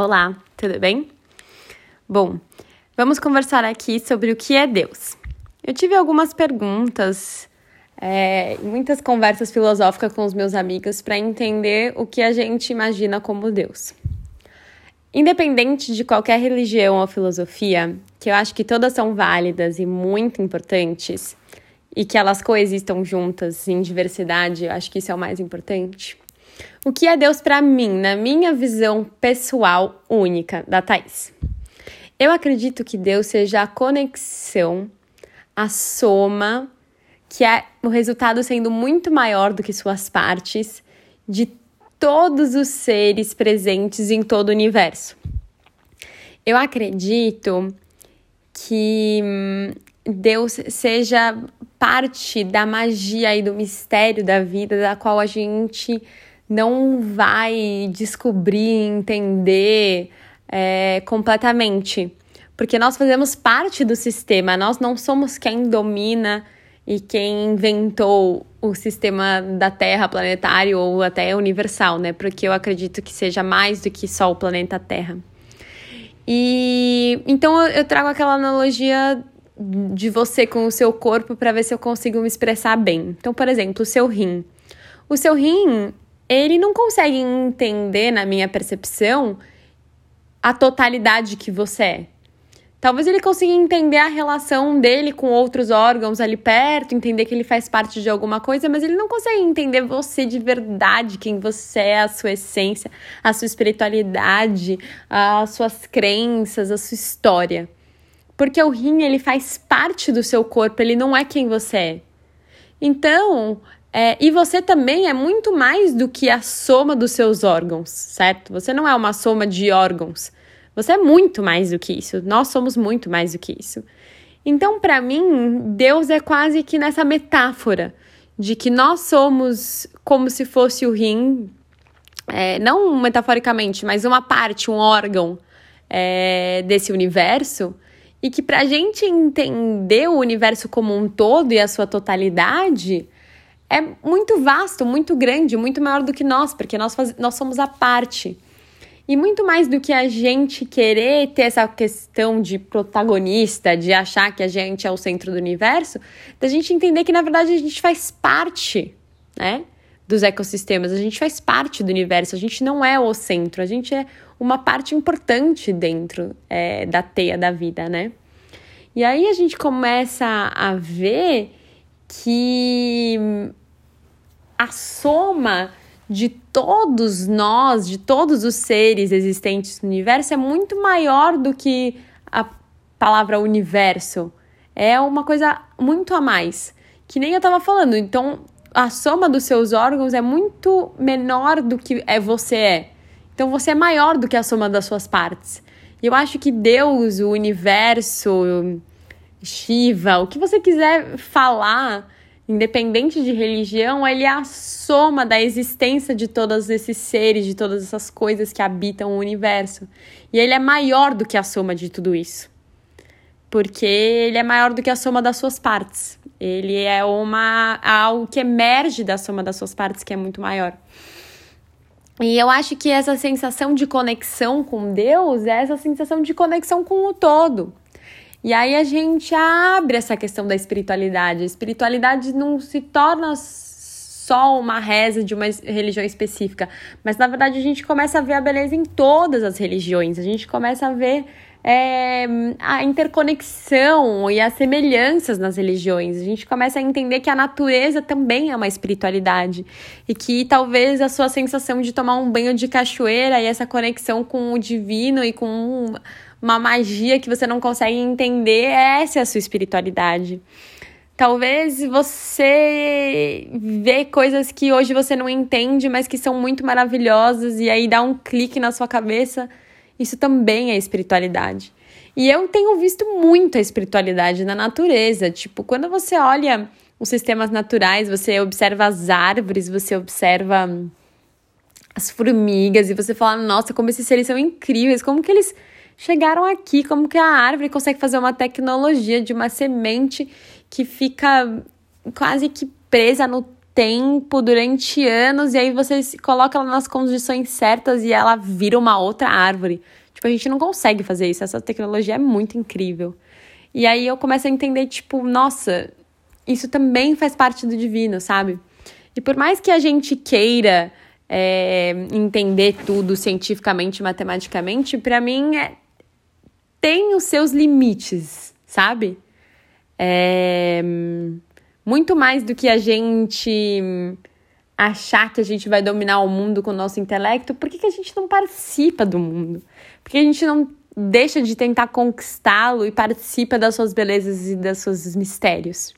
Olá, tudo bem? Bom, vamos conversar aqui sobre o que é Deus. Eu tive algumas perguntas, é, muitas conversas filosóficas com os meus amigos para entender o que a gente imagina como Deus. Independente de qualquer religião ou filosofia, que eu acho que todas são válidas e muito importantes, e que elas coexistam juntas em diversidade, eu acho que isso é o mais importante. O que é Deus para mim, na minha visão pessoal única da Thais? Eu acredito que Deus seja a conexão, a soma, que é o resultado sendo muito maior do que suas partes, de todos os seres presentes em todo o universo. Eu acredito que hum, Deus seja parte da magia e do mistério da vida, da qual a gente não vai descobrir, entender é, completamente. Porque nós fazemos parte do sistema, nós não somos quem domina e quem inventou o sistema da Terra planetário ou até universal, né? Porque eu acredito que seja mais do que só o planeta Terra. E então eu trago aquela analogia de você com o seu corpo para ver se eu consigo me expressar bem. Então, por exemplo, o seu rim. O seu rim, ele não consegue entender, na minha percepção, a totalidade que você é. Talvez ele consiga entender a relação dele com outros órgãos ali perto, entender que ele faz parte de alguma coisa, mas ele não consegue entender você de verdade, quem você é, a sua essência, a sua espiritualidade, as suas crenças, a sua história. Porque o rim, ele faz parte do seu corpo, ele não é quem você é. Então, é, e você também é muito mais do que a soma dos seus órgãos, certo? Você não é uma soma de órgãos. Você é muito mais do que isso. Nós somos muito mais do que isso. Então, para mim, Deus é quase que nessa metáfora de que nós somos como se fosse o rim, é, não metaforicamente, mas uma parte, um órgão é, desse universo, e que para a gente entender o universo como um todo e a sua totalidade é muito vasto, muito grande, muito maior do que nós, porque nós, faz, nós somos a parte. E muito mais do que a gente querer ter essa questão de protagonista, de achar que a gente é o centro do universo, da gente entender que na verdade a gente faz parte, né? Dos ecossistemas, a gente faz parte do universo, a gente não é o centro, a gente é uma parte importante dentro é, da teia da vida, né? E aí a gente começa a ver que a soma de todos nós, de todos os seres existentes no universo, é muito maior do que a palavra universo. É uma coisa muito a mais. Que nem eu estava falando. Então, a soma dos seus órgãos é muito menor do que é você é. Então, você é maior do que a soma das suas partes. E eu acho que Deus, o universo, Shiva, o que você quiser falar independente de religião, ele é a soma da existência de todos esses seres, de todas essas coisas que habitam o universo. E ele é maior do que a soma de tudo isso. Porque ele é maior do que a soma das suas partes. Ele é uma algo que emerge da soma das suas partes, que é muito maior. E eu acho que essa sensação de conexão com Deus é essa sensação de conexão com o todo. E aí a gente abre essa questão da espiritualidade. A espiritualidade não se torna só uma reza de uma religião específica, mas na verdade a gente começa a ver a beleza em todas as religiões. A gente começa a ver é, a interconexão e as semelhanças nas religiões. A gente começa a entender que a natureza também é uma espiritualidade e que talvez a sua sensação de tomar um banho de cachoeira e essa conexão com o divino e com uma magia que você não consegue entender, essa é a sua espiritualidade. Talvez você vê coisas que hoje você não entende, mas que são muito maravilhosas, e aí dá um clique na sua cabeça. Isso também é espiritualidade. E eu tenho visto muito a espiritualidade na natureza. Tipo, quando você olha os sistemas naturais, você observa as árvores, você observa as formigas, e você fala: nossa, como esses seres são incríveis, como que eles chegaram aqui, como que a árvore consegue fazer uma tecnologia de uma semente que fica quase que presa no tempo, durante anos, e aí você coloca ela nas condições certas e ela vira uma outra árvore. Tipo, a gente não consegue fazer isso. Essa tecnologia é muito incrível. E aí eu começo a entender, tipo, nossa, isso também faz parte do divino, sabe? E por mais que a gente queira é, entender tudo cientificamente, matematicamente, para mim é, tem os seus limites, sabe? É, muito mais do que a gente achar que a gente vai dominar o mundo com o nosso intelecto, por que, que a gente não participa do mundo? Por que a gente não deixa de tentar conquistá-lo e participa das suas belezas e dos seus mistérios?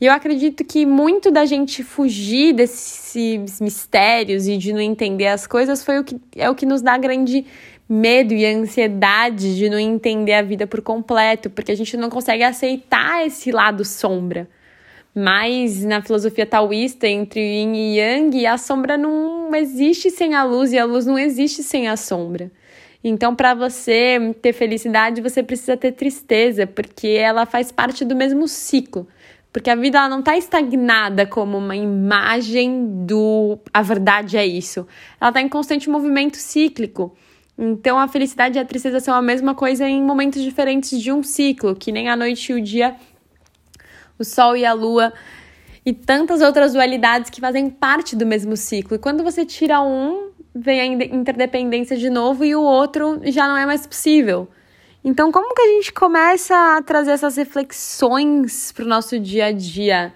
E eu acredito que muito da gente fugir desses mistérios e de não entender as coisas foi o que é o que nos dá grande medo e ansiedade de não entender a vida por completo, porque a gente não consegue aceitar esse lado sombra. Mas na filosofia taoísta, entre yin e yang, a sombra não existe sem a luz e a luz não existe sem a sombra. Então, para você ter felicidade, você precisa ter tristeza, porque ela faz parte do mesmo ciclo. Porque a vida ela não está estagnada como uma imagem do a verdade é isso. Ela está em constante movimento cíclico. Então, a felicidade e a tristeza são a mesma coisa em momentos diferentes de um ciclo, que nem a noite e o dia o Sol e a Lua e tantas outras dualidades que fazem parte do mesmo ciclo. E quando você tira um, vem a interdependência de novo e o outro já não é mais possível. Então, como que a gente começa a trazer essas reflexões para o nosso dia a dia?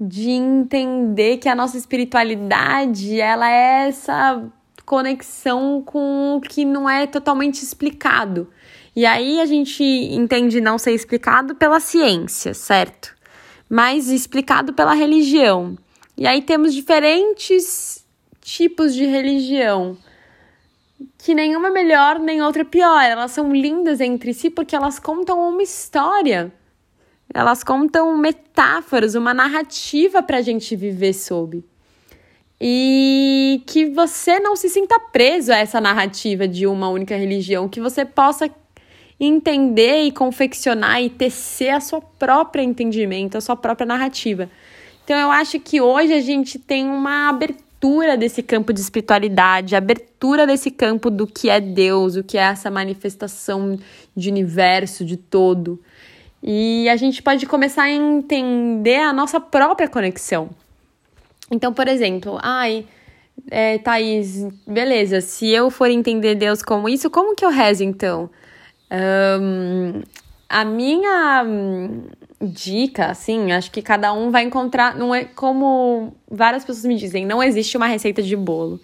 De entender que a nossa espiritualidade ela é essa conexão com o que não é totalmente explicado. E aí a gente entende não ser explicado pela ciência, certo? Mas explicado pela religião. E aí temos diferentes tipos de religião, que nenhuma é melhor nem outra é pior. Elas são lindas entre si porque elas contam uma história. Elas contam metáforas, uma narrativa para a gente viver sob. E que você não se sinta preso a essa narrativa de uma única religião, que você possa entender e confeccionar e tecer a sua própria entendimento, a sua própria narrativa. Então eu acho que hoje a gente tem uma abertura desse campo de espiritualidade, abertura desse campo do que é Deus, o que é essa manifestação de universo, de todo. E a gente pode começar a entender a nossa própria conexão. Então, por exemplo, ai, é, Thaís, beleza, se eu for entender Deus como isso, como que eu rezo então? Um, a minha dica, assim, acho que cada um vai encontrar. Não é como várias pessoas me dizem, não existe uma receita de bolo.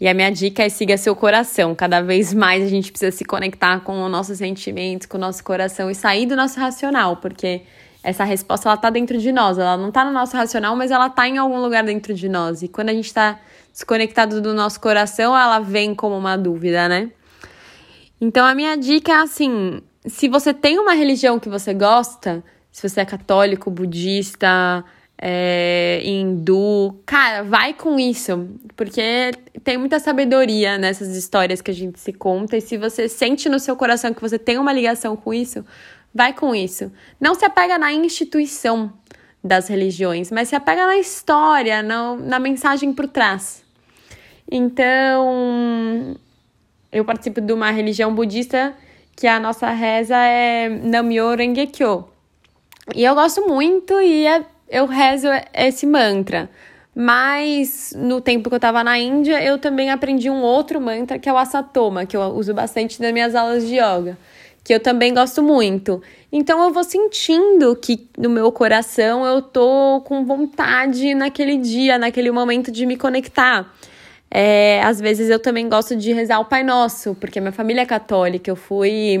E a minha dica é siga seu coração. Cada vez mais a gente precisa se conectar com os nossos sentimentos, com o nosso coração e sair do nosso racional, porque essa resposta ela tá dentro de nós. Ela não tá no nosso racional, mas ela tá em algum lugar dentro de nós. E quando a gente tá desconectado do nosso coração, ela vem como uma dúvida, né? Então a minha dica é assim: se você tem uma religião que você gosta, se você é católico, budista, é, hindu, cara, vai com isso, porque tem muita sabedoria nessas histórias que a gente se conta, e se você sente no seu coração que você tem uma ligação com isso, vai com isso. Não se apega na instituição das religiões, mas se apega na história, na, na mensagem por trás. Então, eu participo de uma religião budista que a nossa reza é Namyo Renge-kyo. E eu gosto muito e é, eu rezo esse mantra. Mas no tempo que eu estava na Índia, eu também aprendi um outro mantra que é o Asatoma, que eu uso bastante nas minhas aulas de yoga, que eu também gosto muito. Então eu vou sentindo que no meu coração eu tô com vontade naquele dia, naquele momento de me conectar. É, às vezes eu também gosto de rezar o Pai Nosso, porque minha família é católica, eu fui.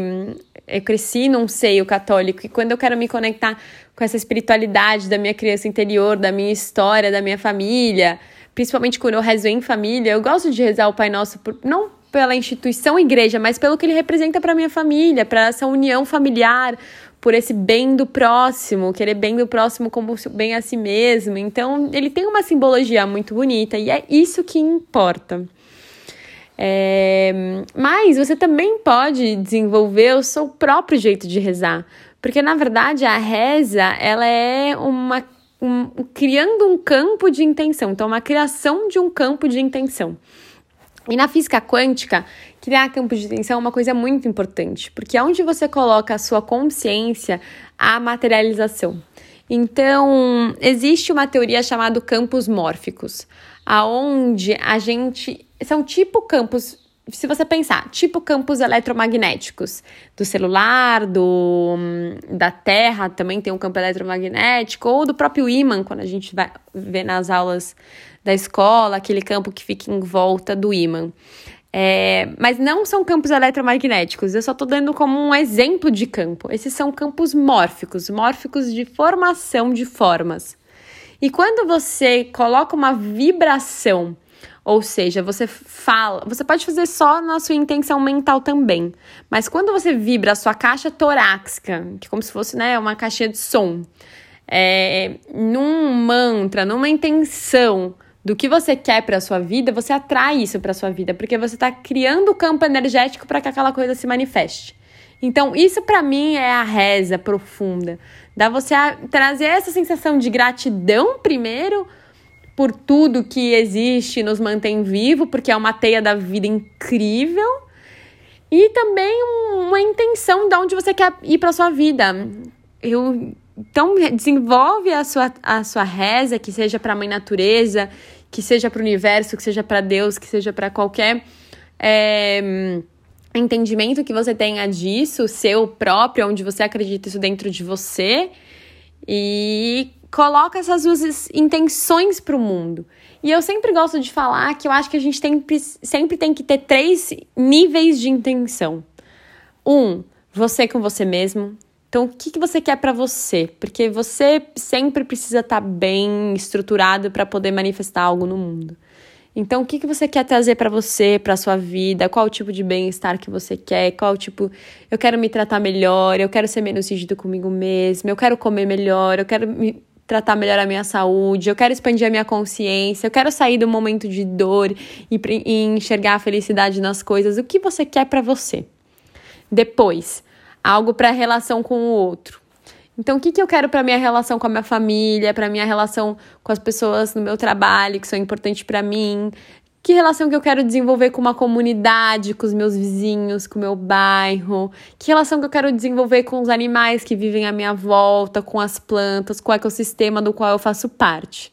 Eu cresci num seio católico, e quando eu quero me conectar com essa espiritualidade da minha criança interior, da minha história, da minha família, principalmente quando eu rezo em família, eu gosto de rezar o Pai Nosso, por, não pela instituição igreja, mas pelo que ele representa para minha família, para essa união familiar, por esse bem do próximo, querer bem do próximo como bem a si mesmo. Então, ele tem uma simbologia muito bonita e é isso que importa. É... Mas você também pode desenvolver o seu próprio jeito de rezar, porque na verdade a reza ela é uma um, criando um campo de intenção, então uma criação de um campo de intenção. E na física quântica, criar campo de intenção é uma coisa muito importante, porque é onde você coloca a sua consciência, a materialização. Então, existe uma teoria chamada campos mórficos, aonde a gente são tipo campos se você pensar, tipo campos eletromagnéticos do celular, do da Terra também tem um campo eletromagnético, ou do próprio ímã, quando a gente vai ver nas aulas da escola, aquele campo que fica em volta do ímã. É, mas não são campos eletromagnéticos, eu só estou dando como um exemplo de campo. Esses são campos mórficos, mórficos de formação de formas. E quando você coloca uma vibração ou seja, você fala, você pode fazer só na sua intenção mental também. Mas quando você vibra a sua caixa torácica, que é como se fosse né, uma caixinha de som, é, num mantra, numa intenção do que você quer para sua vida, você atrai isso para sua vida, porque você está criando o campo energético para que aquela coisa se manifeste. Então, isso para mim é a reza profunda. Dá você a trazer essa sensação de gratidão primeiro por tudo que existe, nos mantém vivo, porque é uma teia da vida incrível. E também uma intenção de onde você quer ir para sua vida. Eu, então, desenvolve a sua, a sua reza, que seja para a mãe natureza, que seja para o universo, que seja para Deus, que seja para qualquer é, entendimento que você tenha disso, seu próprio, onde você acredita isso dentro de você. E coloca essas intenções para o mundo. E eu sempre gosto de falar que eu acho que a gente tem, sempre tem que ter três níveis de intenção. Um, você com você mesmo. Então, o que, que você quer para você? Porque você sempre precisa estar tá bem estruturado para poder manifestar algo no mundo. Então, o que, que você quer trazer para você, para sua vida? Qual o tipo de bem-estar que você quer? Qual o tipo. Eu quero me tratar melhor, eu quero ser menos rígido comigo mesmo, eu quero comer melhor, eu quero me tratar melhor a minha saúde, eu quero expandir a minha consciência, eu quero sair do momento de dor e, e enxergar a felicidade nas coisas. O que você quer para você? Depois, algo para a relação com o outro. Então, o que, que eu quero para minha relação com a minha família, para minha relação com as pessoas no meu trabalho que são importantes para mim? Que relação que eu quero desenvolver com uma comunidade, com os meus vizinhos, com o meu bairro? Que relação que eu quero desenvolver com os animais que vivem à minha volta, com as plantas, com o ecossistema do qual eu faço parte?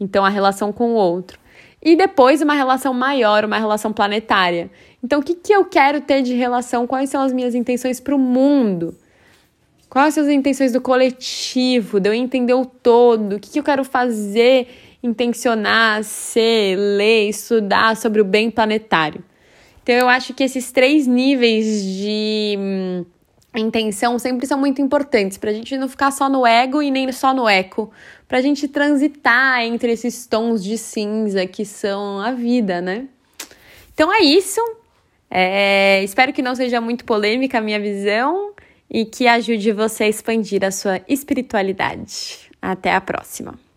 Então, a relação com o outro. E depois, uma relação maior, uma relação planetária. Então, o que, que eu quero ter de relação? Quais são as minhas intenções para o mundo? Quais são as intenções do coletivo, de eu entender o todo? O que, que eu quero fazer? intencionar, ser, ler, estudar sobre o bem planetário. Então, eu acho que esses três níveis de hum, intenção sempre são muito importantes para a gente não ficar só no ego e nem só no eco, para a gente transitar entre esses tons de cinza que são a vida, né? Então é isso. É, espero que não seja muito polêmica a minha visão e que ajude você a expandir a sua espiritualidade. Até a próxima!